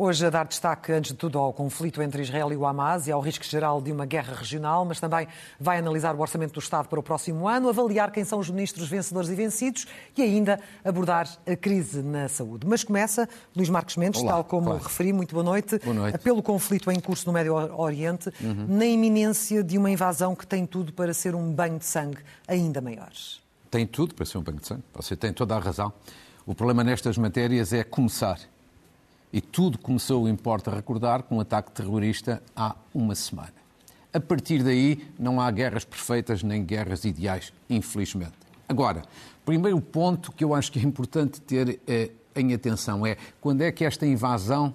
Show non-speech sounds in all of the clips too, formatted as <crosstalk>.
Hoje a dar destaque, antes de tudo, ao conflito entre Israel e o Hamas e ao risco geral de uma guerra regional, mas também vai analisar o orçamento do Estado para o próximo ano, avaliar quem são os ministros vencedores e vencidos e ainda abordar a crise na saúde. Mas começa, Luís Marcos Mendes, Olá, tal como claro. referi, muito boa noite, Boa noite. pelo conflito em curso no Médio Oriente, na iminência de uma invasão que tem tudo para ser um banho de sangue ainda maior. Tem tudo para ser um banco de sangue. Você tem toda a razão. O problema nestas matérias é começar. E tudo começou, importa recordar, com um ataque terrorista há uma semana. A partir daí, não há guerras perfeitas nem guerras ideais, infelizmente. Agora, primeiro ponto que eu acho que é importante ter eh, em atenção é quando é que esta invasão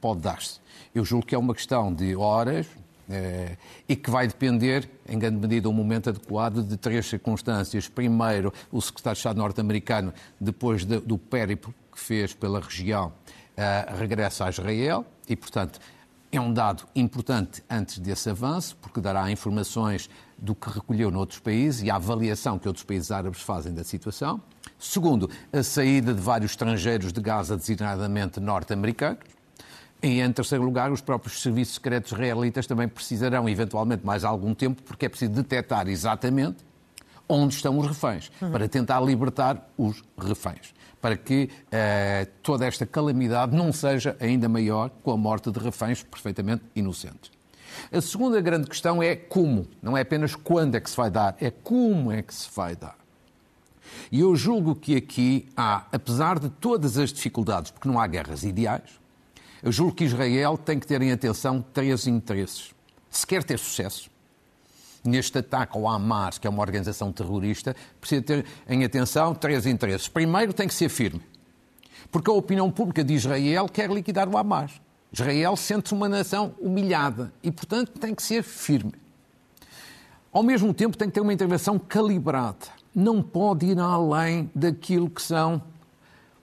pode dar-se. Eu julgo que é uma questão de horas eh, e que vai depender, em grande medida, do momento adequado de três circunstâncias. Primeiro, o secretário de Estado norte-americano, depois de- do périplo que fez pela região, eh, regressa a Israel e, portanto, é um dado importante antes desse avanço, porque dará informações do que recolheu noutros países e a avaliação que outros países árabes fazem da situação. Segundo, a saída de vários estrangeiros de Gaza, designadamente norte-americanos. E, em terceiro lugar, os próprios serviços secretos israelitas também precisarão, eventualmente, mais algum tempo, porque é preciso detectar exatamente onde estão os reféns, para tentar libertar os reféns, para que eh, toda esta calamidade não seja ainda maior com a morte de reféns perfeitamente inocentes. A segunda grande questão é como, não é apenas quando é que se vai dar, é como é que se vai dar. E eu julgo que aqui há, apesar de todas as dificuldades, porque não há guerras ideais, eu julgo que Israel tem que ter em atenção três interesses. Se quer ter sucesso neste ataque ao Hamas, que é uma organização terrorista, precisa ter em atenção três interesses. Primeiro, tem que ser firme, porque a opinião pública de Israel quer liquidar o Hamas. Israel sente-se uma nação humilhada e, portanto, tem que ser firme. Ao mesmo tempo, tem que ter uma intervenção calibrada. Não pode ir além daquilo que são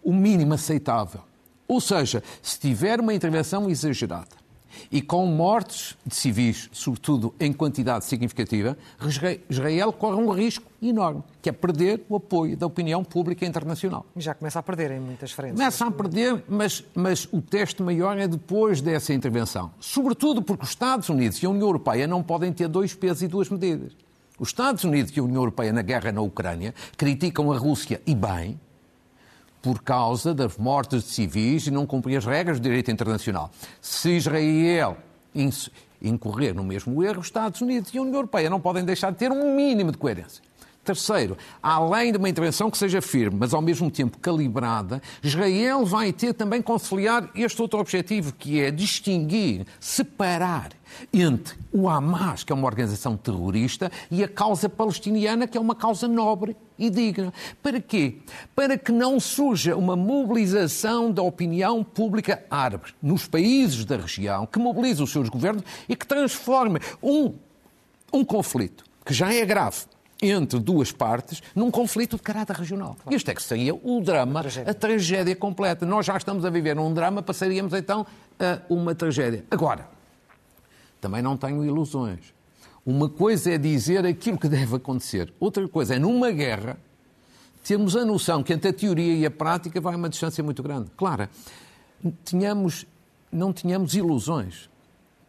o mínimo aceitável. Ou seja, se tiver uma intervenção exagerada e com mortes de civis, sobretudo em quantidade significativa, Isra- Israel corre um risco enorme, que é perder o apoio da opinião pública internacional. Já começa a perder em muitas frentes. Começa a perder, mas, mas o teste maior é depois dessa intervenção. Sobretudo porque os Estados Unidos e a União Europeia não podem ter dois pesos e duas medidas. Os Estados Unidos e a União Europeia na guerra na Ucrânia criticam a Rússia e bem por causa das mortes de civis e não cumprir as regras do direito internacional. Se Israel incorrer no mesmo erro, os Estados Unidos e a União Europeia não podem deixar de ter um mínimo de coerência. Terceiro, além de uma intervenção que seja firme, mas ao mesmo tempo calibrada, Israel vai ter também conciliar este outro objetivo, que é distinguir, separar entre o Hamas, que é uma organização terrorista, e a causa palestiniana, que é uma causa nobre e digna. Para quê? Para que não surja uma mobilização da opinião pública árabe nos países da região, que mobilize os seus governos e que transforme um um conflito que já é grave entre duas partes num conflito de caráter regional. Isto é que seria o drama, Tragédia. a tragédia completa. Nós já estamos a viver num drama, passaríamos então a uma tragédia. Agora, também não tenho ilusões. Uma coisa é dizer aquilo que deve acontecer, outra coisa é, numa guerra, termos a noção que entre a teoria e a prática vai uma distância muito grande. Claro, tínhamos, não tínhamos ilusões.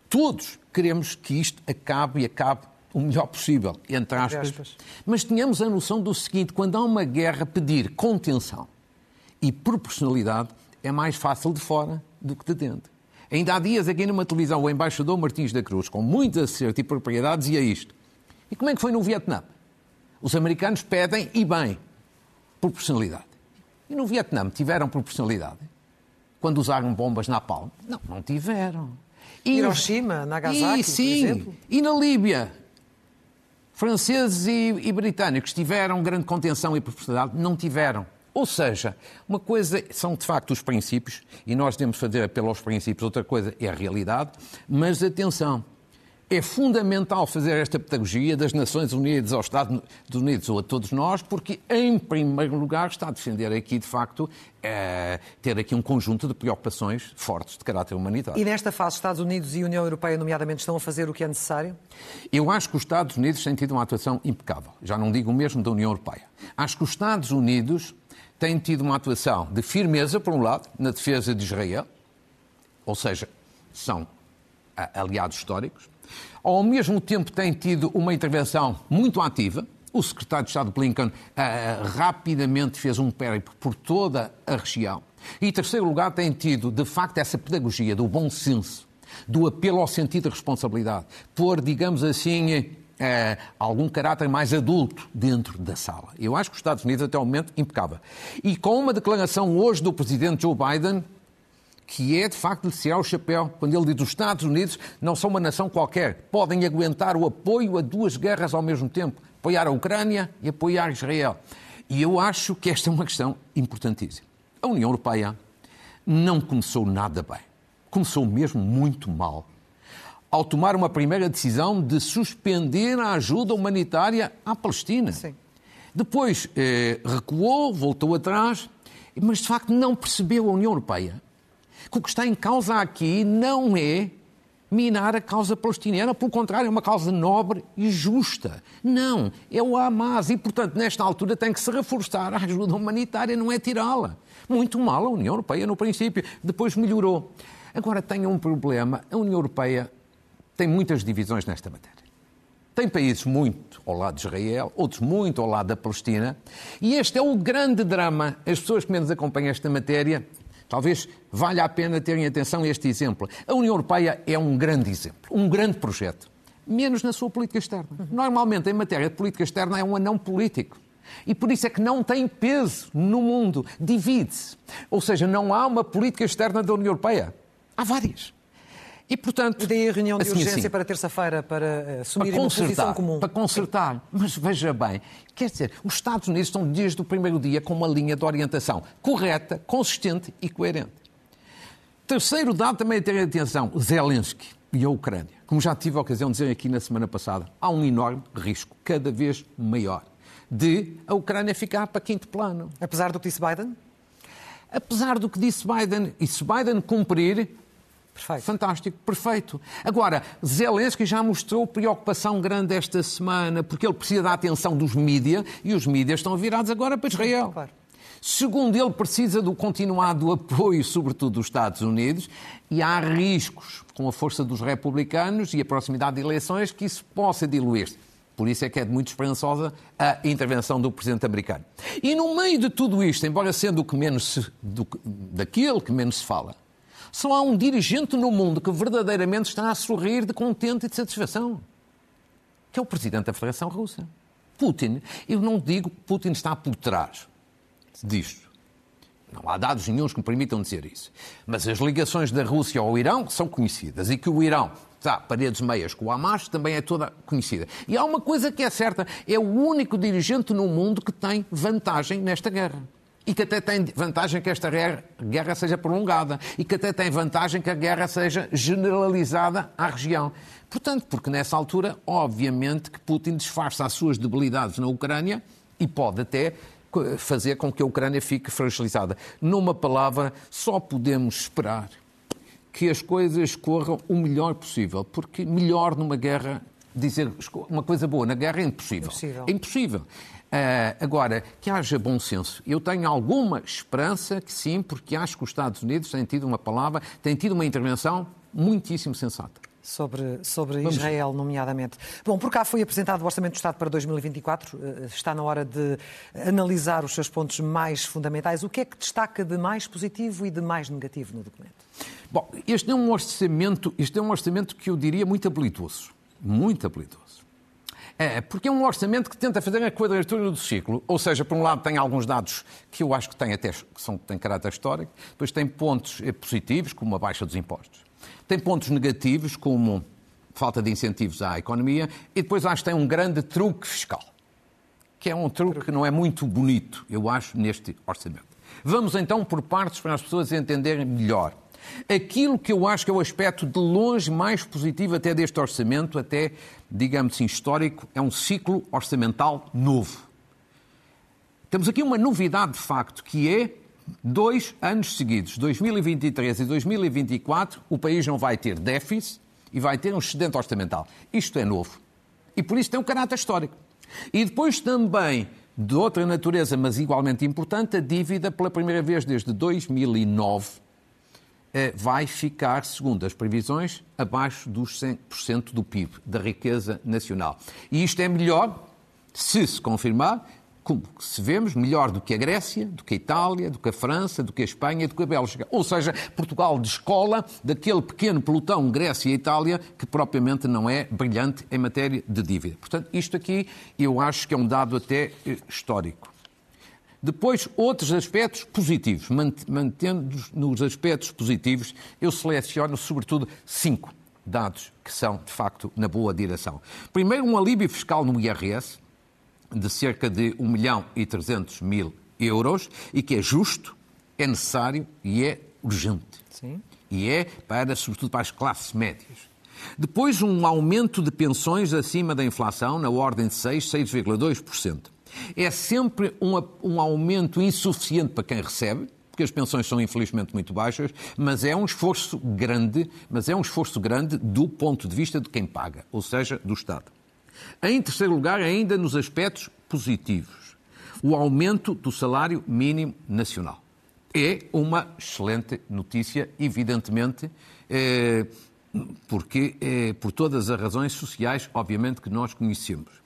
Todos queremos que isto acabe e acabe o melhor possível, entre aspas. aspas. Mas tínhamos a noção do seguinte: quando há uma guerra, pedir contenção e proporcionalidade é mais fácil de fora do que de dentro. Ainda há dias, aqui numa televisão, o embaixador Martins da Cruz, com muito acerto e propriedade, dizia isto. E como é que foi no Vietnã? Os americanos pedem, e bem, proporcionalidade. E no Vietnã tiveram proporcionalidade? Quando usaram bombas na palma? Não, não tiveram. Hiroshima, Nagasaki, e, sim, por exemplo. E na Líbia, franceses e, e britânicos tiveram grande contenção e prosperidade? Não tiveram. Ou seja, uma coisa são de facto os princípios, e nós devemos fazer apelo aos princípios, outra coisa é a realidade, mas atenção, é fundamental fazer esta pedagogia das Nações Unidas aos Estados Unidos ou a todos nós, porque, em primeiro lugar, está a defender aqui, de facto, é, ter aqui um conjunto de preocupações fortes de caráter humanitário. E nesta fase, Estados Unidos e União Europeia, nomeadamente, estão a fazer o que é necessário? Eu acho que os Estados Unidos têm tido uma atuação impecável. Já não digo o mesmo da União Europeia. Acho que os Estados Unidos têm tido uma atuação de firmeza, por um lado, na defesa de Israel, ou seja, são aliados históricos ao mesmo tempo tem tido uma intervenção muito ativa. O secretário de Estado Blinken uh, rapidamente fez um périplo por toda a região. E, em terceiro lugar, tem tido, de facto, essa pedagogia do bom senso, do apelo ao sentido de responsabilidade, por, digamos assim, uh, algum caráter mais adulto dentro da sala. Eu acho que os Estados Unidos, até o momento, impecável. E com uma declaração hoje do presidente Joe Biden, que é de facto de tirar o chapéu quando ele diz os Estados Unidos não são uma nação qualquer, podem aguentar o apoio a duas guerras ao mesmo tempo, apoiar a Ucrânia e apoiar Israel. E eu acho que esta é uma questão importantíssima. A União Europeia não começou nada bem. Começou mesmo muito mal. Ao tomar uma primeira decisão de suspender a ajuda humanitária à Palestina. Sim. Depois eh, recuou, voltou atrás, mas de facto não percebeu a União Europeia que o que está em causa aqui não é minar a causa palestiniana, pelo contrário, é uma causa nobre e justa. Não, é o Hamas e, portanto, nesta altura tem que se reforçar a ajuda humanitária, não é tirá-la. Muito mal a União Europeia no princípio, depois melhorou. Agora tem um problema, a União Europeia tem muitas divisões nesta matéria. Tem países muito ao lado de Israel, outros muito ao lado da Palestina, e este é o grande drama. As pessoas que menos acompanham esta matéria Talvez valha a pena terem atenção a este exemplo. A União Europeia é um grande exemplo, um grande projeto, menos na sua política externa. Normalmente, em matéria de política externa, é um anão político. E por isso é que não tem peso no mundo, divide-se. Ou seja, não há uma política externa da União Europeia. Há várias. E, portanto... Daí a reunião de assim, urgência assim, para terça-feira, para eh, assumir para uma posição comum. Para consertar. Mas veja bem, quer dizer, os Estados Unidos estão desde o primeiro dia com uma linha de orientação correta, consistente e coerente. Terceiro dado também a ter atenção, Zelensky e a Ucrânia. Como já tive a ocasião de dizer aqui na semana passada, há um enorme risco, cada vez maior, de a Ucrânia ficar para quinto plano. Apesar do que disse Biden? Apesar do que disse Biden, e se Biden cumprir, Perfeito. Fantástico, perfeito. Agora, Zelensky já mostrou preocupação grande esta semana, porque ele precisa da atenção dos mídias e os mídias estão virados agora para Israel. Claro. Segundo ele, precisa do continuado apoio, sobretudo dos Estados Unidos, e há riscos, com a força dos republicanos e a proximidade de eleições, que isso possa diluir-se. Por isso é que é muito esperançosa a intervenção do presidente americano. E no meio de tudo isto, embora sendo o que menos se, do, daquele que menos se fala, só há um dirigente no mundo que verdadeiramente está a sorrir de contente e de satisfação, que é o presidente da Federação Russa. Putin. Eu não digo que Putin está por trás disto. Não há dados nenhums que me permitam dizer isso. Mas as ligações da Rússia ao Irão são conhecidas e que o Irão está paredes meias com o Hamas também é toda conhecida. E há uma coisa que é certa: é o único dirigente no mundo que tem vantagem nesta guerra e que até tem vantagem que esta guerra seja prolongada e que até tem vantagem que a guerra seja generalizada à região. Portanto, porque nessa altura, obviamente, que Putin disfarça as suas debilidades na Ucrânia e pode até fazer com que a Ucrânia fique fragilizada. Numa palavra, só podemos esperar que as coisas corram o melhor possível, porque melhor numa guerra dizer uma coisa boa na guerra é impossível. impossível. É impossível. Uh, agora, que haja bom senso. Eu tenho alguma esperança que sim, porque acho que os Estados Unidos têm tido uma palavra, têm tido uma intervenção muitíssimo sensata. Sobre, sobre Israel, nomeadamente. Bom, por cá foi apresentado o Orçamento do Estado para 2024. Eh, está na hora de analisar os seus pontos mais fundamentais. O que é que destaca de mais positivo e de mais negativo no documento? Bom, este é um orçamento, este é um orçamento que eu diria muito habilidoso. Muito habilidoso. É, porque é um orçamento que tenta fazer a quadratura do ciclo. Ou seja, por um lado tem alguns dados que eu acho que têm até que são, têm caráter histórico, depois tem pontos eh, positivos, como a baixa dos impostos. Tem pontos negativos, como falta de incentivos à economia, e depois acho que tem um grande truque fiscal, que é um truque que não é muito bonito, eu acho, neste orçamento. Vamos então por partes para as pessoas entenderem melhor. Aquilo que eu acho que é o aspecto de longe mais positivo até deste orçamento, até, digamos assim, histórico, é um ciclo orçamental novo. Temos aqui uma novidade de facto, que é dois anos seguidos, 2023 e 2024, o país não vai ter déficit e vai ter um excedente orçamental. Isto é novo. E por isso tem um caráter histórico. E depois também, de outra natureza, mas igualmente importante, a dívida, pela primeira vez desde 2009, eh, vai ficar, segundo as previsões, abaixo dos 100% do PIB, da riqueza nacional. E isto é melhor, se se confirmar, como se vemos, melhor do que a Grécia, do que a Itália, do que a França, do que a Espanha, do que a Bélgica. Ou seja, Portugal descola daquele pequeno pelotão Grécia e Itália que propriamente não é brilhante em matéria de dívida. Portanto, isto aqui eu acho que é um dado até eh, histórico. Depois, outros aspectos positivos. Mantendo-nos nos aspectos positivos, eu seleciono sobretudo cinco dados que são, de facto, na boa direção. Primeiro, um alívio fiscal no IRS, de cerca de 1 milhão e 300 mil euros e que é justo, é necessário e é urgente. Sim. E é para, sobretudo, para as classes médias. Depois, um aumento de pensões acima da inflação, na ordem de 6, 6,2%. É sempre um, um aumento insuficiente para quem recebe, porque as pensões são infelizmente muito baixas, mas é um esforço grande, mas é um esforço grande do ponto de vista de quem paga, ou seja, do Estado. Em terceiro lugar, ainda nos aspectos positivos, o aumento do salário mínimo nacional. É uma excelente notícia, evidentemente, eh, porque eh, por todas as razões sociais, obviamente, que nós conhecemos.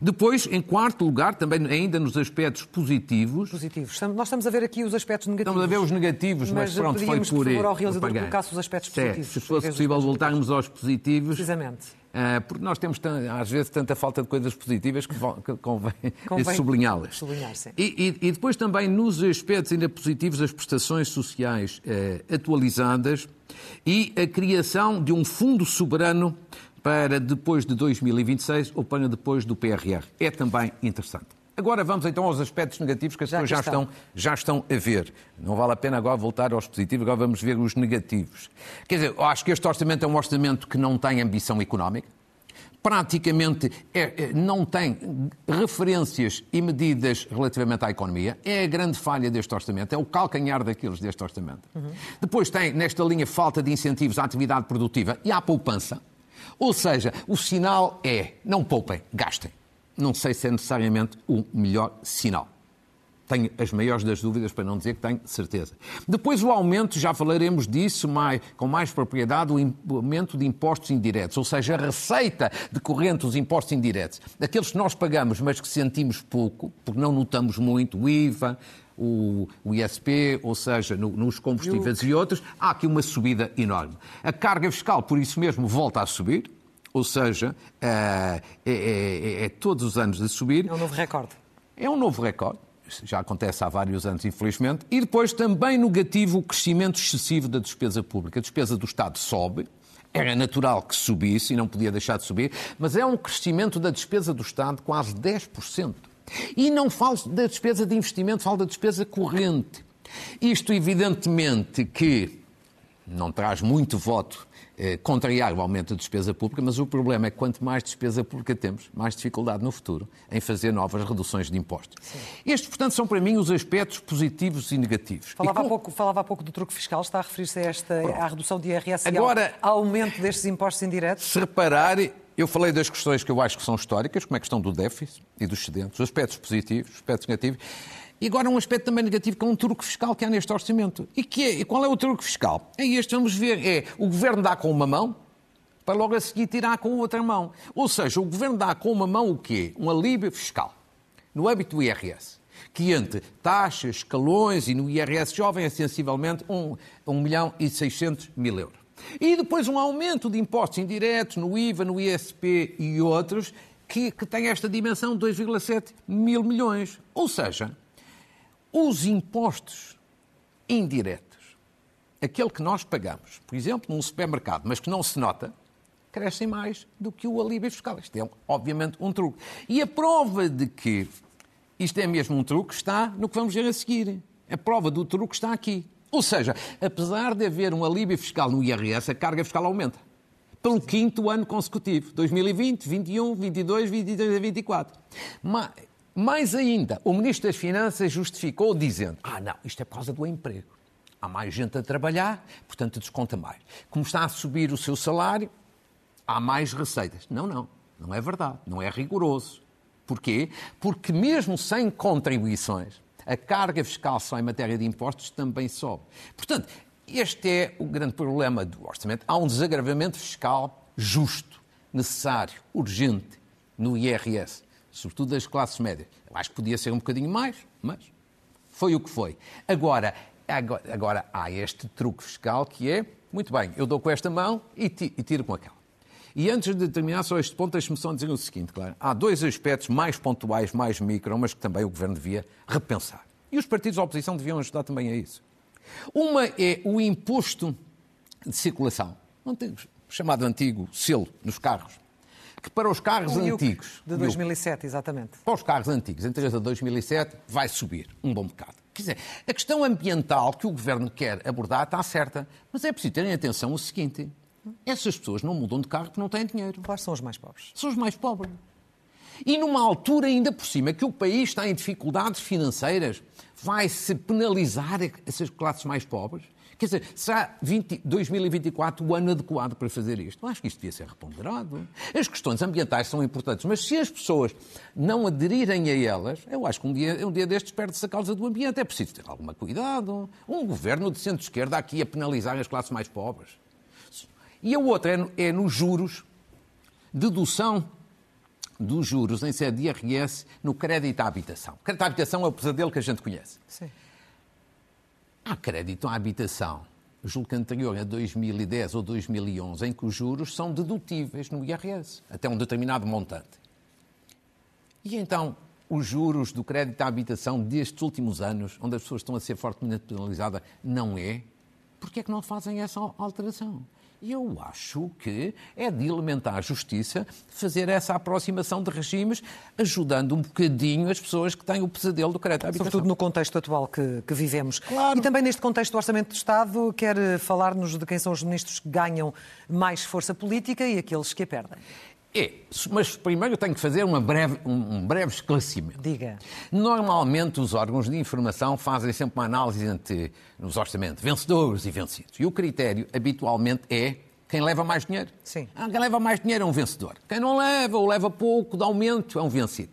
Depois, em quarto lugar, também ainda nos aspectos positivos. Positivos. Nós estamos a ver aqui os aspectos negativos. Estamos a ver os negativos, mas, mas pronto, foi por. Favor, ao realizador colocasse os aspectos positivos. Se fosse possível voltarmos aos positivos. Precisamente. Uh, porque nós temos, às vezes, tanta falta de coisas positivas que, que convém, <laughs> convém <laughs> sublinhá-las. Sublinhar, e, e, e, depois também nos aspectos ainda positivos, as prestações sociais uh, atualizadas e a criação de um fundo soberano para depois de 2026 ou para depois do PRR. É também interessante. Agora vamos então aos aspectos negativos que as pessoas já, estão, já estão a ver. Não vale a pena agora voltar aos positivos, agora vamos ver os negativos. Quer dizer, acho que este orçamento é um orçamento que não tem ambição económica, praticamente é, é, não tem referências e medidas relativamente à economia. É a grande falha deste orçamento, é o calcanhar daqueles deste orçamento. Uhum. Depois tem, nesta linha, falta de incentivos à atividade produtiva e à poupança. Ou seja, o sinal é não poupem, gastem. Não sei se é necessariamente o melhor sinal. Tenho as maiores das dúvidas, para não dizer que tenho certeza. Depois, o aumento, já falaremos disso mais, com mais propriedade, o aumento de impostos indiretos, ou seja, a receita decorrente dos impostos indiretos. Daqueles que nós pagamos, mas que sentimos pouco, porque não notamos muito, o IVA, o, o ISP, ou seja, no, nos combustíveis e outros, há aqui uma subida enorme. A carga fiscal, por isso mesmo, volta a subir, ou seja, é, é, é, é todos os anos de subir. É um novo recorde. É um novo recorde já acontece há vários anos, infelizmente, e depois também negativo o crescimento excessivo da despesa pública. A despesa do Estado sobe, era natural que subisse e não podia deixar de subir, mas é um crescimento da despesa do Estado de quase 10%. E não falo da despesa de investimento, falo da despesa corrente. Isto, evidentemente, que não traz muito voto eh, contrariar o aumento da despesa pública, mas o problema é que quanto mais despesa pública temos, mais dificuldade no futuro em fazer novas reduções de impostos. Sim. Estes, portanto, são para mim os aspectos positivos e negativos. Falava, e com... há, pouco, falava há pouco do truque fiscal, está a referir-se a esta, à redução de IRS Agora, e ao aumento destes impostos indiretos? Se reparar, eu falei das questões que eu acho que são históricas, como é a questão do déficit e dos excedentes, os aspectos positivos, os aspectos negativos. E agora um aspecto também negativo, que é um truque fiscal que há neste orçamento. E, que é, e qual é o truque fiscal? É este, vamos ver, é o governo dá com uma mão, para logo a seguir tirar com outra mão. Ou seja, o governo dá com uma mão o quê? Um alívio fiscal, no âmbito do IRS, que entre taxas, escalões e no IRS jovem é sensivelmente 1, 1 milhão e 600 mil euros. E depois um aumento de impostos indiretos no IVA, no ISP e outros, que, que tem esta dimensão de 2,7 mil milhões. Ou seja, os impostos indiretos aquele que nós pagamos, por exemplo, num supermercado, mas que não se nota, crescem mais do que o alívio fiscal. Isto é, obviamente, um truque. E a prova de que isto é mesmo um truque está no que vamos ver a seguir. A prova do truque está aqui. Ou seja, apesar de haver um alívio fiscal no IRS, a carga fiscal aumenta. Pelo quinto ano consecutivo. 2020, 21, 22, 23 e 24. Mais ainda, o Ministro das Finanças justificou dizendo: ah, não, isto é por causa do emprego. Há mais gente a trabalhar, portanto desconta mais. Como está a subir o seu salário, há mais receitas. Não, não, não é verdade, não é rigoroso. Porquê? Porque mesmo sem contribuições, a carga fiscal só em matéria de impostos também sobe. Portanto, este é o grande problema do orçamento. Há um desagravamento fiscal justo, necessário, urgente no IRS, sobretudo das classes médias. Eu acho que podia ser um bocadinho mais, mas foi o que foi. Agora, agora, agora há este truque fiscal que é, muito bem, eu dou com esta mão e tiro com aquela. E antes de terminar só este ponto, deixe-me só dizer o seguinte, claro. Há dois aspectos mais pontuais, mais micro, mas que também o Governo devia repensar. E os partidos da oposição deviam ajudar também a isso. Uma é o imposto de circulação, chamado antigo selo nos carros, que para os carros o antigos... De 2007, exatamente. Para os carros antigos, em 3 de 2007, vai subir um bom bocado. Quer dizer, a questão ambiental que o Governo quer abordar está certa, mas é preciso terem atenção o seguinte, essas pessoas não mudam de carro porque não têm dinheiro. Quais são os mais pobres? São os mais pobres. E numa altura ainda por cima que o país está em dificuldades financeiras, vai-se penalizar essas classes mais pobres? Quer dizer, será 20, 2024 o ano adequado para fazer isto? Eu acho que isto devia ser reponderado. As questões ambientais são importantes, mas se as pessoas não aderirem a elas, eu acho que um dia, um dia destes perde-se a causa do ambiente. É preciso ter algum cuidado. Um governo de centro-esquerda aqui a penalizar as classes mais pobres. E a outra é, é nos juros, dedução dos juros em sede de IRS no crédito à habitação. Crédito à habitação é o pesadelo que a gente conhece. Sim. Há crédito à habitação, julgo que anterior a 2010 ou 2011, em que os juros são dedutíveis no IRS, até um determinado montante. E então, os juros do crédito à habitação destes últimos anos, onde as pessoas estão a ser fortemente penalizadas, não é? Porquê é que não fazem essa alteração? Eu acho que é de elementar justiça fazer essa aproximação de regimes, ajudando um bocadinho as pessoas que têm o pesadelo do crédito à habitação. Sobretudo no contexto atual que, que vivemos. Claro. E também neste contexto do Orçamento do Estado, quer falar-nos de quem são os ministros que ganham mais força política e aqueles que a perdem. É, mas primeiro eu tenho que fazer breve, um breve esclarecimento. Diga. Normalmente os órgãos de informação fazem sempre uma análise entre, nos orçamentos, vencedores e vencidos. E o critério, habitualmente, é quem leva mais dinheiro. Sim. Ah, quem leva mais dinheiro é um vencedor. Quem não leva ou leva pouco, de aumento, é um vencido.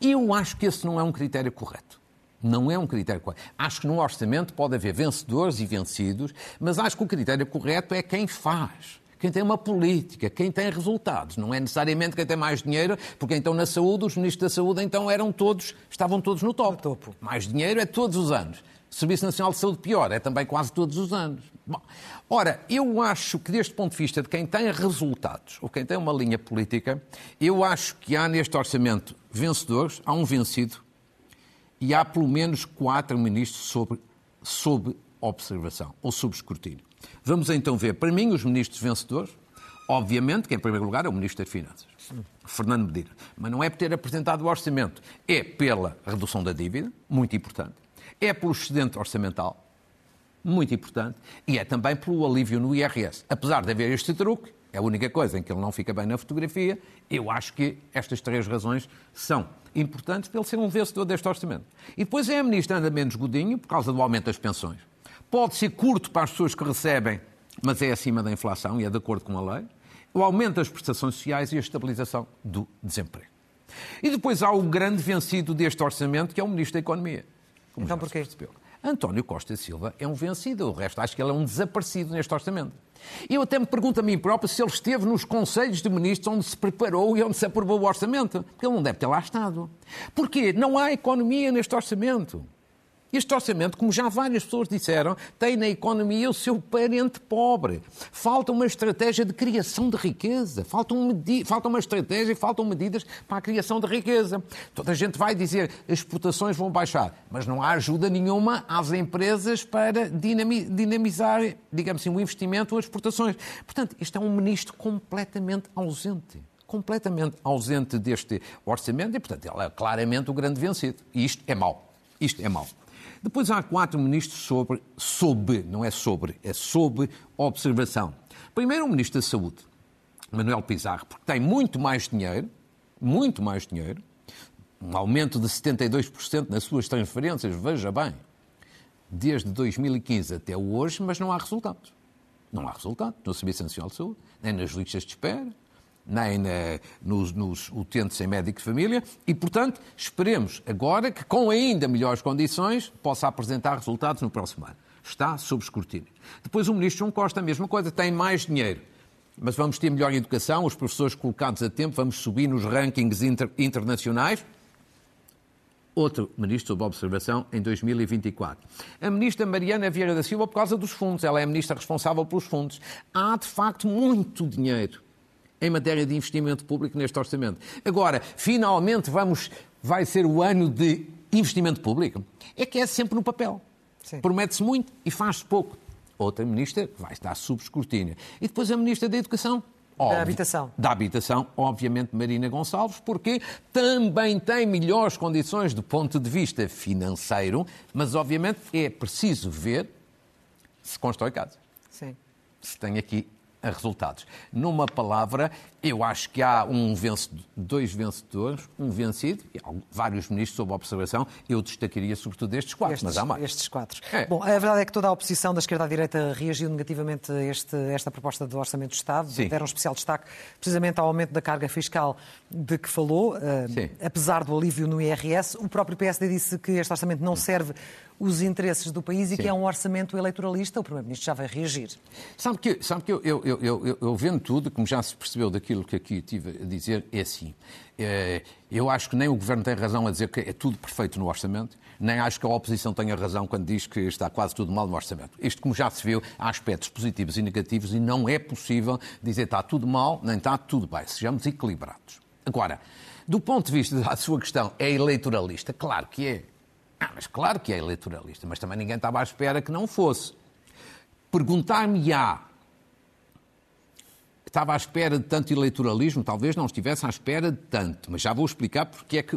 E eu acho que esse não é um critério correto. Não é um critério correto. Acho que no orçamento pode haver vencedores e vencidos, mas acho que o critério correto é quem faz quem tem uma política, quem tem resultados. Não é necessariamente quem tem mais dinheiro, porque então na saúde, os ministros da saúde então eram todos, estavam todos no topo. No topo. Mais dinheiro é todos os anos. Serviço Nacional de Saúde pior, é também quase todos os anos. Bom, ora, eu acho que deste ponto de vista de quem tem resultados, ou quem tem uma linha política, eu acho que há neste orçamento vencedores, há um vencido, e há pelo menos quatro ministros sob, sob observação, ou sob escrutínio. Vamos então ver, para mim, os ministros vencedores, obviamente que em primeiro lugar é o Ministro das Finanças, Fernando Medina. Mas não é por ter apresentado o orçamento, é pela redução da dívida, muito importante, é pelo excedente orçamental, muito importante, e é também pelo alívio no IRS. Apesar de haver este truque, é a única coisa em que ele não fica bem na fotografia, eu acho que estas três razões são importantes para ele ser um vencedor deste orçamento. E depois é a ministra Ana Mendes Godinho, por causa do aumento das pensões pode ser curto para as pessoas que recebem, mas é acima da inflação e é de acordo com a lei, o aumento das prestações sociais e a estabilização do desemprego. E depois há o grande vencido deste orçamento, que é o Ministro da Economia. Então porquê? António Costa Silva é um vencido, o resto acho que ele é um desaparecido neste orçamento. Eu até me pergunto a mim próprio se ele esteve nos conselhos de ministros onde se preparou e onde se aprovou o orçamento, porque ele não deve ter lá estado. Porquê? Não há economia neste orçamento. Este orçamento, como já várias pessoas disseram, tem na economia o seu parente pobre. Falta uma estratégia de criação de riqueza, falta, um falta uma estratégia e faltam medidas para a criação de riqueza. Toda a gente vai dizer as exportações vão baixar, mas não há ajuda nenhuma às empresas para dinamizar, digamos assim, o investimento ou as exportações. Portanto, isto é um ministro completamente ausente completamente ausente deste orçamento e, portanto, ele é claramente o grande vencido. E isto é mau. Isto é mau. Depois há quatro ministros sobre, sob, não é sobre, é sob observação. Primeiro, o ministro da Saúde, Manuel Pizarro, porque tem muito mais dinheiro, muito mais dinheiro, um aumento de 72% nas suas transferências, veja bem, desde 2015 até hoje, mas não há resultados. Não há resultado no Serviço Nacional de Saúde, nem nas listas de espera, nem na, nos, nos utentes em médico de família e, portanto, esperemos agora que, com ainda melhores condições, possa apresentar resultados no próximo ano. Está sob escrutínio. Depois o Ministro João Costa, a mesma coisa, tem mais dinheiro. Mas vamos ter melhor educação, os professores colocados a tempo, vamos subir nos rankings inter, internacionais. Outro ministro sob observação em 2024. A ministra Mariana Vieira da Silva, por causa dos fundos. Ela é a ministra responsável pelos fundos. Há, de facto, muito dinheiro em matéria de investimento público neste orçamento. Agora, finalmente vamos, vai ser o ano de investimento público. É que é sempre no papel. Promete-se muito e faz-se pouco. Outra ministra vai estar sob escrutínio. E depois a ministra da Educação. Óbvio, da habitação. Da habitação, obviamente, Marina Gonçalves, porque também tem melhores condições do ponto de vista financeiro, mas obviamente é preciso ver se constrói casa. Sim. Se tem aqui resultados. Numa palavra, eu acho que há um vencedor, dois vencedores, um vencido, e vários ministros sob observação. Eu destacaria sobretudo estes quatro, estes, mas há mais. Estes quatro. É. Bom, a verdade é que toda a oposição da esquerda à direita reagiu negativamente a este, esta proposta do Orçamento do Estado. Sim. Deram um especial destaque precisamente ao aumento da carga fiscal de que falou, uh, apesar do alívio no IRS. O próprio PSD disse que este orçamento não serve os interesses do país e Sim. que é um orçamento eleitoralista, o Primeiro-Ministro já vai reagir. Sabe que, sabe que eu, eu, eu, eu, eu vendo tudo, como já se percebeu daquilo que aqui tive a dizer, é assim. É, eu acho que nem o Governo tem razão a dizer que é tudo perfeito no orçamento, nem acho que a oposição tenha razão quando diz que está quase tudo mal no orçamento. Isto, como já se viu, há aspectos positivos e negativos e não é possível dizer está tudo mal, nem está tudo bem. Sejamos equilibrados. Agora, do ponto de vista da sua questão, é eleitoralista? Claro que é. Ah, mas claro que é eleitoralista, mas também ninguém estava à espera que não fosse. Perguntar-me-á estava à espera de tanto eleitoralismo, talvez não estivesse à espera de tanto, mas já vou explicar porque é que,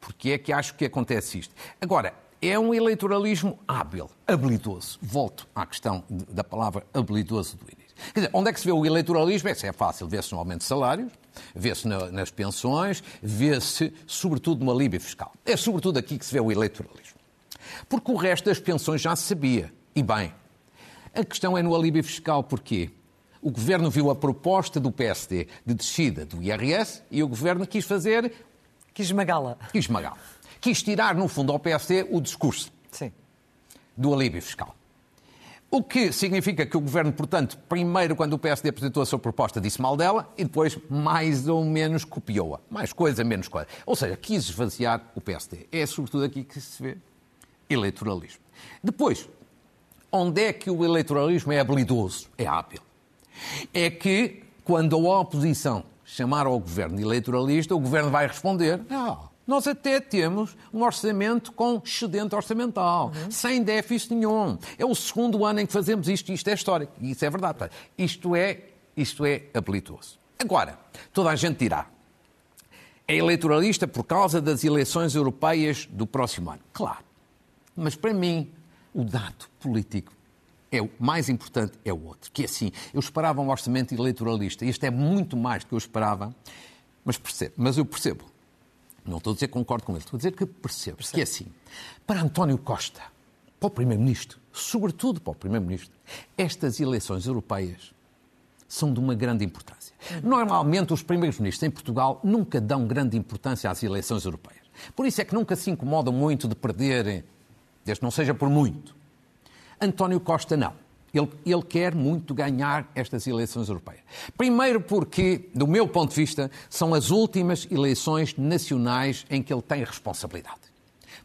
porque é que acho que acontece isto. Agora, é um eleitoralismo hábil, habilidoso. Volto à questão da palavra habilidoso do início. Quer dizer, onde é que se vê o eleitoralismo? Essa é fácil, vê-se no aumento de salários, vê-se nas pensões, vê-se, sobretudo, no alívio fiscal. É sobretudo aqui que se vê o eleitoralismo. Porque o resto das pensões já se sabia. E bem, a questão é no alívio fiscal, porquê? O governo viu a proposta do PSD de descida do IRS e o governo quis fazer. Quis esmagá-la. Quis esmagá-la. Quis tirar, no fundo, ao PSD o discurso Sim. do alívio fiscal. O que significa que o Governo, portanto, primeiro, quando o PSD apresentou a sua proposta, disse mal dela e depois, mais ou menos, copiou-a. Mais coisa, menos coisa. Ou seja, quis esvaziar o PSD. É sobretudo aqui que se vê eleitoralismo. Depois, onde é que o eleitoralismo é habilidoso? É hábil. É que, quando a oposição chamar ao Governo eleitoralista, o Governo vai responder: ah, nós até temos um orçamento com excedente orçamental, uhum. sem déficit nenhum. É o segundo ano em que fazemos isto, e isto é histórico. E isso é verdade. Isto é, isto é habilitoso. Agora, toda a gente dirá, é eleitoralista por causa das eleições europeias do próximo ano. Claro. Mas para mim, o dado político é o mais importante é o outro, que é assim, eu esperava um orçamento eleitoralista, e este é muito mais do que eu esperava, mas percebo, mas eu percebo não estou a dizer que concordo com ele, estou a dizer que percebo. percebo. Que é assim, para António Costa, para o Primeiro-Ministro, sobretudo para o Primeiro-Ministro, estas eleições europeias são de uma grande importância. Normalmente, os primeiros-ministros em Portugal nunca dão grande importância às eleições europeias. Por isso é que nunca se incomodam muito de perderem, desde que não seja por muito. António Costa não. Ele, ele, quer muito ganhar estas eleições europeias. Primeiro porque, do meu ponto de vista, são as últimas eleições nacionais em que ele tem responsabilidade.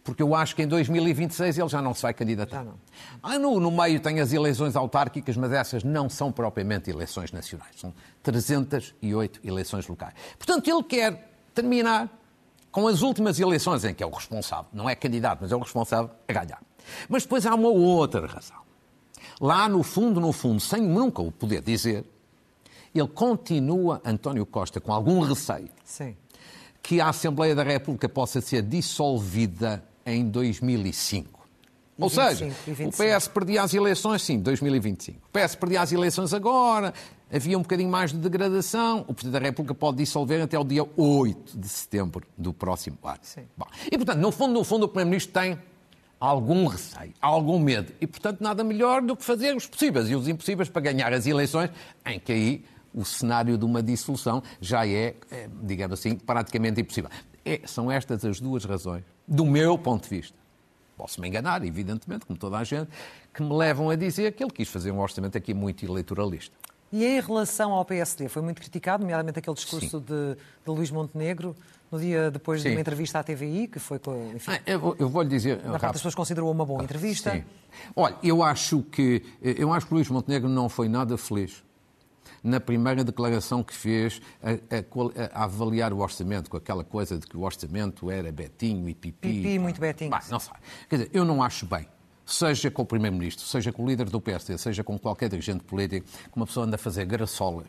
Porque eu acho que em 2026 ele já não se vai candidatar. Não. Ah, no, no meio tem as eleições autárquicas, mas essas não são propriamente eleições nacionais. São 308 eleições locais. Portanto, ele quer terminar com as últimas eleições em que é o responsável, não é candidato, mas é o responsável a ganhar. Mas depois há uma outra razão. Lá no fundo, no fundo, sem nunca o poder dizer, ele continua, António Costa, com algum receio Sim. que a Assembleia da República possa ser dissolvida em 2005. Ou 25, seja, o 25. PS perdia as eleições, sim, 2025. O PS perdia as eleições agora, havia um bocadinho mais de degradação. O Presidente da República pode dissolver até o dia 8 de setembro do próximo ano. Bom, e, portanto, no fundo, no fundo, o Primeiro-Ministro tem algum receio, algum medo. E, portanto, nada melhor do que fazer os possíveis e os impossíveis para ganhar as eleições, em que aí o cenário de uma dissolução já é, eh, digamos assim, praticamente impossível. É, são estas as duas razões, do meu ponto de vista. Posso me enganar, evidentemente, como toda a gente, que me levam a dizer que ele quis fazer um orçamento aqui muito eleitoralista. E em relação ao PSD, foi muito criticado, nomeadamente aquele discurso de, de Luís Montenegro, no dia depois de Sim. uma entrevista à TVI, que foi com. Enfim, Ah, eu, vou- eu vou-lhe dizer. a maior parte das pessoas considerou uma boa entrevista. Sim. Olha, eu acho que eu acho que Luís Montenegro não foi nada feliz na primeira declaração que fez a, a a avaliar o orçamento, com aquela coisa de que o orçamento era Betinho e Pipi. Pipi, muito Betinho. Bah, não sei. Quer dizer, eu não acho bem. Seja com o Primeiro-Ministro, seja com o líder do PSD, seja com qualquer dirigente político, que uma pessoa anda a fazer graçolas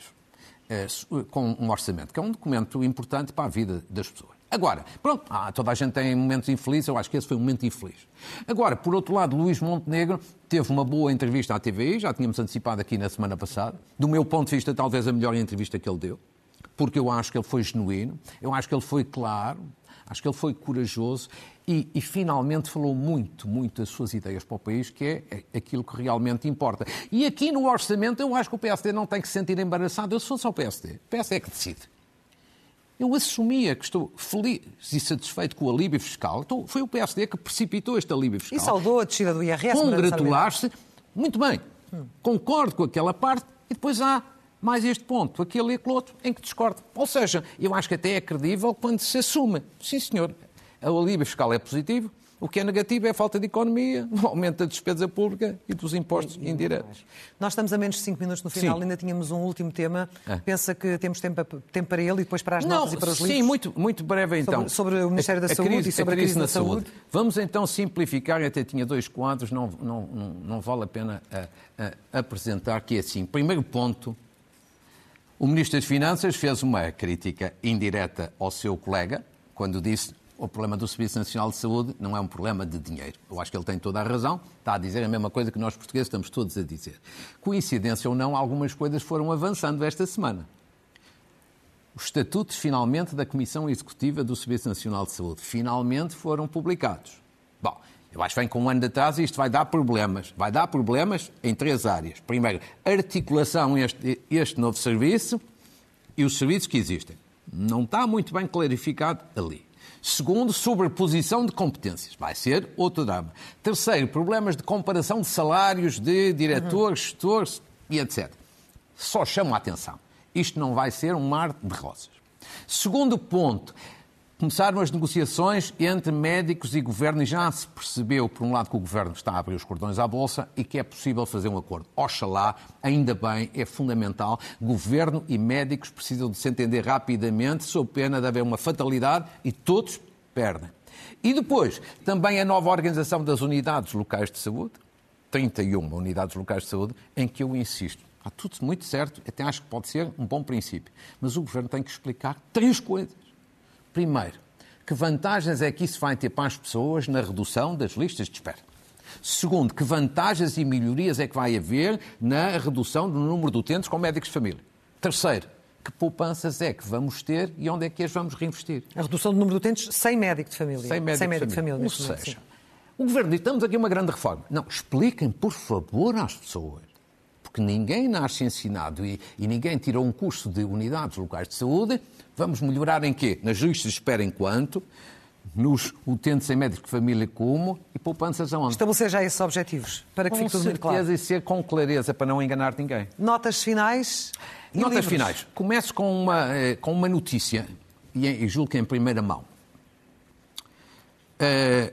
eh, su- com um orçamento, que é um documento importante para a vida das pessoas. Agora, pronto, ah, toda a gente tem momentos infelizes, eu acho que esse foi um momento infeliz. Agora, por outro lado, Luís Montenegro teve uma boa entrevista à TVI, já tínhamos antecipado aqui na semana passada. Do meu ponto de vista, talvez a melhor entrevista que ele deu, porque eu acho que ele foi genuíno, eu acho que ele foi claro, acho que ele foi corajoso e, e finalmente falou muito, muito das suas ideias para o país, que é aquilo que realmente importa. E aqui no orçamento, eu acho que o PSD não tem que se sentir embaraçado. Eu, se fosse ao PSD, o PSD é que decide. Eu assumia que estou feliz e satisfeito com o alívio fiscal. Então, foi o PSD que precipitou este alívio fiscal. E saudou a descida do IRS. Congratular-se. Muito bem. Concordo com aquela parte e depois há mais este ponto, aquele e aquele outro, em que discordo. Ou seja, eu acho que até é credível quando se assume. Sim, senhor, o alívio fiscal é positivo, o que é negativo é a falta de economia, <laughs> o aumento da despesa pública e dos impostos indiretos. Nós estamos a menos de 5 minutos no final, Sim. ainda tínhamos um último tema. É. Pensa que temos tempo, a- tempo para ele e depois para as notas e para os sim, livros? muito, muito breve então. sobre o Ministério da Saúde e sobre a crise na saúde. Vamos então simplificar, eu até tinha dois quadros, não, não, não, não vale a pena ah, ah, apresentar, que é assim. Primeiro ponto, o Ministro das Finanças fez uma crítica indireta ao seu colega, quando disse o problema do Serviço Nacional de Saúde não é um problema de dinheiro. Eu acho que ele tem toda a razão, está a dizer a mesma coisa que nós portugueses estamos todos a dizer. Coincidência ou não, algumas coisas foram avançando esta semana. Os estatutos, finalmente, da Comissão Executiva do Serviço Nacional de Saúde, finalmente foram publicados. Eu acho que vem com um ano de atraso e isto vai dar problemas. Vai dar problemas em três áreas. Primeiro, articulação este, este novo serviço e os serviços que existem. Não está muito bem clarificado ali. Segundo, sobreposição de competências. Vai ser outro drama. Terceiro, problemas de comparação de salários de diretores, gestores e etc. Só chamo a atenção. Isto não vai ser um mar de rosas. Segundo ponto, começaram as negociações entre médicos e governo e já se percebeu, por um lado, que o governo está a abrir os cordões à bolsa e que é possível fazer um acordo. Oxalá, ainda bem, é fundamental. Governo e médicos precisam de se entender rapidamente, sob pena de haver uma fatalidade e todos perdem. E depois, também a nova organização das unidades locais de saúde, 31 unidades locais de saúde, em que eu insisto. Está tudo muito certo, até acho que pode ser um bom princípio. Mas o Governo tem que explicar três coisas. Primeiro, que vantagens é que isso vai ter para as pessoas na redução das listas de espera? Segundo, que vantagens e melhorias é que vai haver na redução do número de utentes com médicos de família? Terceiro, que poupanças é que vamos ter e onde é que as vamos reinvestir? A redução do número de utentes sem médico de família. Sem médico, de família. Ou seja, sim. o Governo diz, estamos aqui uma grande reforma. Não, expliquem, por favor, às pessoas. Porque ninguém nasce ensinado e, e ninguém tirou um curso de unidades locais de saúde. Vamos melhorar em quê? Nas listas de espera enquanto, nos utentes em médico de família como e poupanças aonde? Estabelecer já esses objetivos, para que Com fique tudo muito certeza claro. e ser com clareza para não enganar ninguém. Notas finais Notas livros. finais. Começo com uma, eh, com uma notícia, e, em- julgo que em primeira mão. Eh,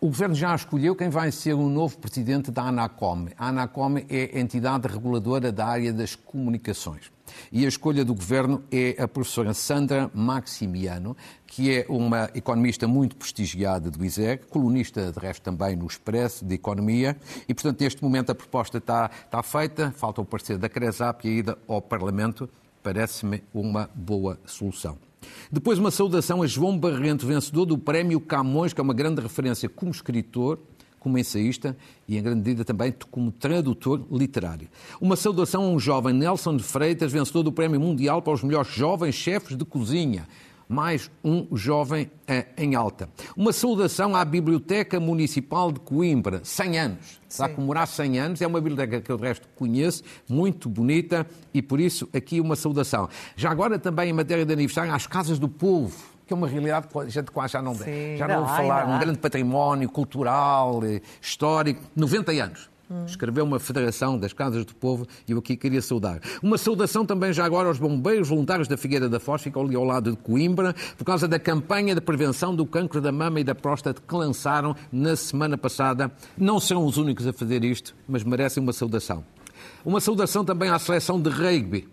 O Governo já escolheu quem vai ser o novo presidente da ANACOM. A ANACOM é a entidade reguladora da área das comunicações. E a escolha do Governo é a professora Sandra Maximiano, que é uma economista muito prestigiada do ISEG, colunista, de resto, também no Expresso de Economia. E, portanto, neste momento a proposta está, está feita, falta o parecer da CRESAP e a ida ao Parlamento. Parece-me uma boa solução. Depois, uma saudação a João Barrento, vencedor do Prémio Camões, que é uma grande referência como escritor, como ensaísta e, em grande medida, também como tradutor literário. Uma saudação a um jovem Nelson de Freitas, vencedor do Prémio Mundial para os melhores jovens chefes de cozinha mais um jovem eh, em alta. Uma saudação à Biblioteca Municipal de Coimbra, 100 anos. Está a comemorar 100 anos, é uma biblioteca que eu de resto conheço, muito bonita, e por isso aqui uma saudação. Já agora também em matéria de aniversário, às Casas do Povo, que é uma realidade que a gente quase já não, Sim, já não, não falar, um grande património cultural, eh, histórico, 90 anos. Escreveu uma federação das Casas do Povo e eu aqui queria saudar. Uma saudação também já agora aos bombeiros voluntários da Figueira da Foz, ficam ali ao lado de Coimbra, por causa da campanha de prevenção do cancro da mama e da próstata que lançaram na semana passada. Não são os únicos a fazer isto, mas merecem uma saudação. Uma saudação também à seleção de rugby,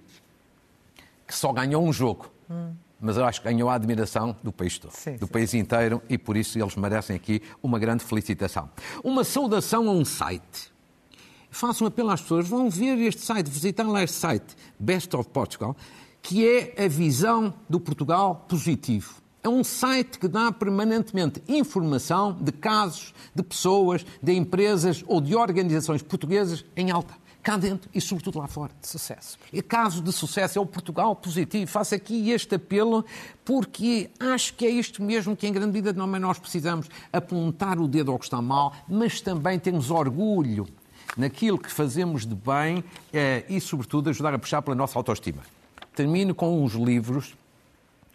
que só ganhou um jogo. Hum mas eu acho que ganhou a admiração do país todo, sim, do sim. país inteiro, e por isso eles merecem aqui uma grande felicitação. Uma saudação a um site faço um apelo às pessoas, vão ver este site, visitar lá este site, Best of Portugal, que é a visão do Portugal positivo. É um site que dá permanentemente informação de casos, de pessoas, de empresas ou de organizações portuguesas em alta cá dentro e sobretudo lá fora. De sucesso. E caso de sucesso é o Portugal positivo. Faço aqui este apelo porque acho que é isto mesmo que em grande medida nós precisamos apontar o dedo ao que está mal, mas também temos orgulho naquilo que fazemos de bem é, e, sobretudo, ajudar a puxar pela nossa autoestima. Termino com uns livros.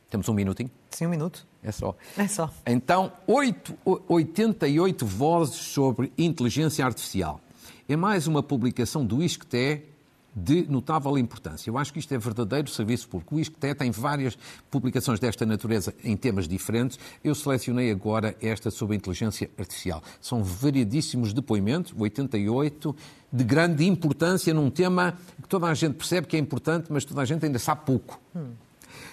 Temos um minutinho? Sim, um minuto. É só. É só. Então, 8, 88 vozes sobre inteligência artificial. É mais uma publicação do ISCTE de notável importância. Eu acho que isto é verdadeiro serviço público. O ISCTE tem várias publicações desta natureza em temas diferentes. Eu selecionei agora esta sobre a inteligência artificial. São variedíssimos depoimentos, 88, de grande importância num tema que toda a gente percebe que é importante, mas toda a gente ainda sabe pouco. Hum.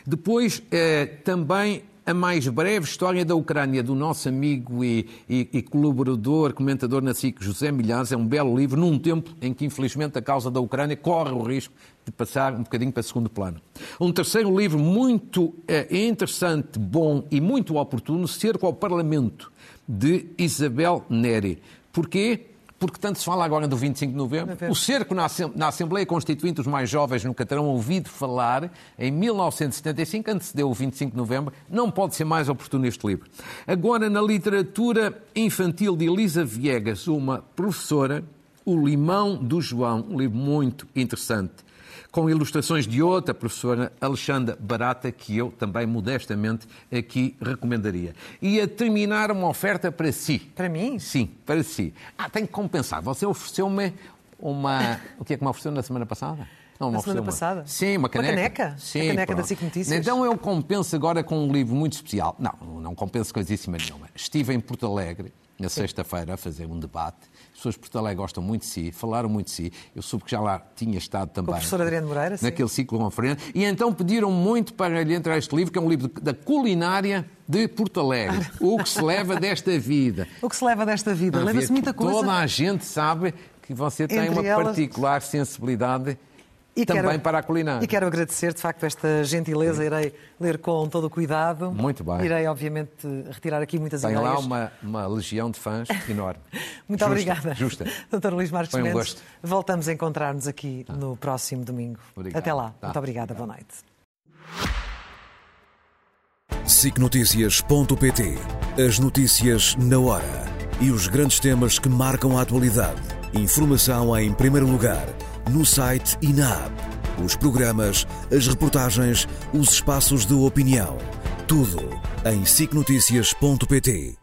Depois, eh, também a mais breve história da Ucrânia, do nosso amigo e, e, e, colaborador, comentador na SIC, José Milhares. É um belo livro, num tempo em que, infelizmente, a causa da Ucrânia corre o risco de passar um bocadinho para segundo plano. Um terceiro livro muito é, interessante, bom e muito oportuno, Cerco ao Parlamento, de Isabel Neri. Porquê? Porque tanto se fala agora do 25 de novembro. O cerco na, Assembleia Constituinte, os mais jovens nunca terão ouvido falar, em 1975, antecedeu o 25 de novembro, não pode ser mais oportuno este livro. Agora, na literatura infantil de Elisa Viegas, uma professora, O Limão do João, um livro muito interessante com ilustrações de outra professora, Alexandra Barata, que eu também modestamente aqui recomendaria. E a terminar uma oferta para si. Para mim? Sim, para si. Ah, tem que compensar. Você ofereceu-me uma. O que é que me ofereceu na semana passada? Não, na semana passada? Sim, uma caneca. Uma caneca? Sim, a caneca pronto. da SIC Notícias? Então eu compenso agora com um livro muito especial. Não, não compenso coisíssima nenhuma. Estive em Porto Alegre, na sexta-feira, a fazer um debate as pessoas de Porto Alegre gostam muito de si, falaram muito de si. Eu soube que já lá tinha estado também. O professor Adriano Moreira, Naquele sim. ciclo conferente. E então pediram muito para lhe entrar este livro, que é um livro da culinária de Porto Alegre. O que se leva desta vida. <laughs> O que se leva desta vida? Leva-se muita coisa. Toda a gente sabe que você tem Entre uma elas... particular sensibilidade e também quero, para a culinária. E quero agradecer, de facto, esta gentileza. Irei ler com todo o cuidado. Muito bem. Irei, obviamente, retirar aqui muitas Tem ideias. lá uma, uma legião de fãs <laughs> enorme. Muito justa, obrigada. Justa. Doutor Luís Marques Foi um Mendes. gosto. Voltamos a encontrar-nos aqui tá. no próximo domingo. Obrigado. Até lá. Tá. Muito obrigada. Boa noite. SICNotícias.pt As notícias na hora e os grandes temas que marcam a atualidade. Informação em primeiro lugar no site e na app. Os programas, as reportagens, os espaços de opinião. Tudo em sicnoticias.pt.